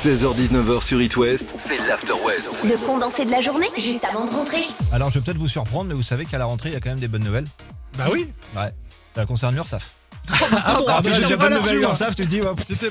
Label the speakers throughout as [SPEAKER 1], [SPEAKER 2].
[SPEAKER 1] 16h-19h sur It West, c'est l'After West.
[SPEAKER 2] Le condensé de la journée, juste avant de rentrer.
[SPEAKER 3] Alors je vais peut-être vous surprendre, mais vous savez qu'à la rentrée, il y a quand même des bonnes nouvelles.
[SPEAKER 4] Bah oui.
[SPEAKER 3] Ouais. Ça concerne l'URSSAF.
[SPEAKER 4] Ah bon,
[SPEAKER 3] Ah, l'URSSAF, tu dis,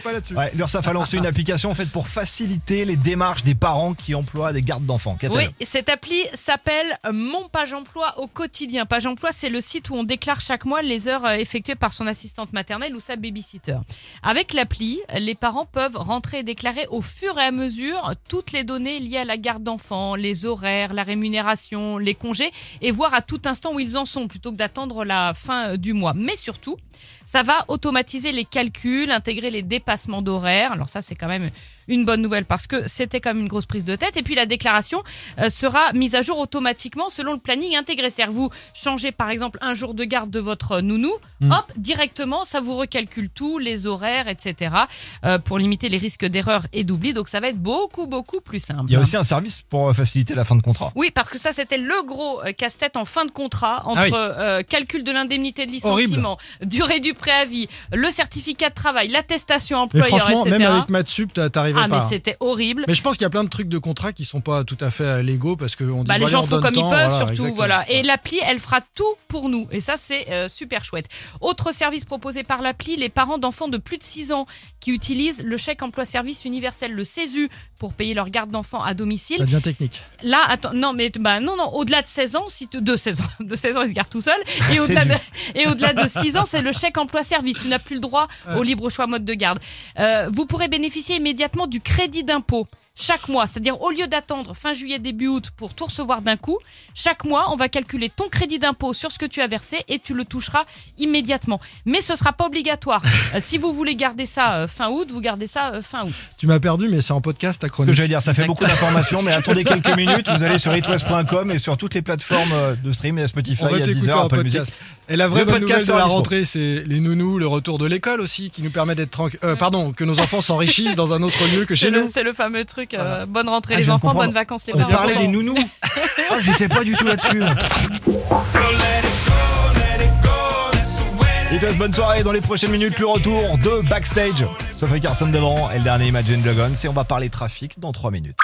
[SPEAKER 4] pas là-dessus.
[SPEAKER 3] Ouais, l'URSSAF a lancé une application en fait pour faciliter les démarches des parents qui emploient des gardes d'enfants.
[SPEAKER 5] Oui, cette appli s'appelle Mon Page Emploi au quotidien. Page Emploi, c'est le site où on déclare chaque mois les heures euh, effectuées par son assistante maternelle ou sa babysitter. Avec l'appli, les parents peuvent rentrer et déclarer au fur et à mesure toutes les données liées à la garde d'enfants, les horaires, la rémunération, les congés, et voir à tout instant où ils en sont plutôt que d'attendre la fin euh, du mois. Mais surtout, ça va automatiser les calculs, intégrer les dépassements d'horaires. Alors ça, c'est quand même une bonne nouvelle parce que c'était quand même une grosse prise de tête. Et puis la déclaration euh, sera mise à jour automatiquement selon le planning intégré. C'est-à-dire vous changez par exemple un jour de garde de votre nounou,
[SPEAKER 3] Mm.
[SPEAKER 5] hop, directement, ça vous recalcule tout, les horaires, etc. euh, pour limiter les risques d'erreur et d'oubli. Donc ça va être beaucoup, beaucoup plus simple.
[SPEAKER 3] Il y a aussi un service pour euh, faciliter la fin de contrat.
[SPEAKER 5] Oui, parce que ça, c'était le gros euh, casse-tête en fin de contrat entre
[SPEAKER 4] Ah oui.
[SPEAKER 5] euh, calcul de l'indemnité de licenciement, durée du préavis, le certificat de travail, l'attestation
[SPEAKER 4] Mais
[SPEAKER 5] employeur,
[SPEAKER 4] franchement,
[SPEAKER 5] etc.
[SPEAKER 4] même avec Matsup, t'a- t'arrivais
[SPEAKER 5] ah, mais
[SPEAKER 4] pas. hein.
[SPEAKER 5] c'était horrible.
[SPEAKER 4] Mais je pense qu'il y a plein de trucs de contrat qui sont pas tout à fait légaux parce qu'on dit
[SPEAKER 5] Bah, les gens
[SPEAKER 4] on
[SPEAKER 5] font comme ils peuvent,
[SPEAKER 4] voilà,
[SPEAKER 5] surtout.
[SPEAKER 4] exactement.
[SPEAKER 5] Voilà. Et l'appli, elle fera tout pour nous. Et ça, c'est euh, super chouette. Autre service proposé par l'appli, les parents d'enfants de plus de 6 ans qui utilisent le chèque emploi-service universel, le CESU, pour payer leur garde d'enfants à
[SPEAKER 4] Ça
[SPEAKER 5] domicile.
[SPEAKER 4] devient technique.
[SPEAKER 5] Là, attends, non, mais bah, non, non, au-delà de 16 ans, si de 16 ans, de 16 ans, ils se gardent tout seuls. Et au-delà de, et au-delà de 6 ans, c'est le chèque emploi-service. Tu n'as plus le droit au libre choix mode de garde. Euh, vous pourrez bénéficier immédiatement du crédit d'impôt. Chaque mois, c'est-à-dire au lieu d'attendre fin juillet, début août pour tout recevoir d'un coup, chaque mois, on va calculer ton crédit d'impôt sur ce que tu as versé et tu le toucheras immédiatement. Mais ce sera pas obligatoire. Euh, si vous voulez garder ça euh, fin août, vous gardez ça euh, fin août.
[SPEAKER 4] Tu m'as perdu, mais c'est en podcast ta
[SPEAKER 3] Ce que
[SPEAKER 4] chronique.
[SPEAKER 3] j'allais dire, ça fait beaucoup d'informations, mais attendez quelques minutes, vous allez sur itwest.com et sur toutes les plateformes de stream et Spotify,
[SPEAKER 4] On va
[SPEAKER 3] il y a
[SPEAKER 4] t'écouter
[SPEAKER 3] 10 heures,
[SPEAKER 4] en
[SPEAKER 3] Apple Music.
[SPEAKER 4] podcast. Et la vraie
[SPEAKER 3] Le
[SPEAKER 4] bonne
[SPEAKER 3] podcast
[SPEAKER 4] nouvelle de la rentrée, c'est les nounous, le retour de l'école aussi, qui nous permet d'être tranquille. Euh, pardon, que nos enfants s'enrichissent dans un autre lieu que chez nous.
[SPEAKER 5] c'est le fameux truc. Euh,
[SPEAKER 4] Voilà.
[SPEAKER 5] bonne rentrée
[SPEAKER 3] Ah,
[SPEAKER 5] les enfants, bonnes vacances les
[SPEAKER 4] On
[SPEAKER 5] parents.
[SPEAKER 3] Parler des nounous. Ah, j'étais pas du tout là-dessus. Et tous, bonne soirée. Dans les prochaines minutes, le retour de Backstage. Sauf avec Carsten devant et le dernier Imagine Dragons. Et on va parler trafic dans 3 minutes.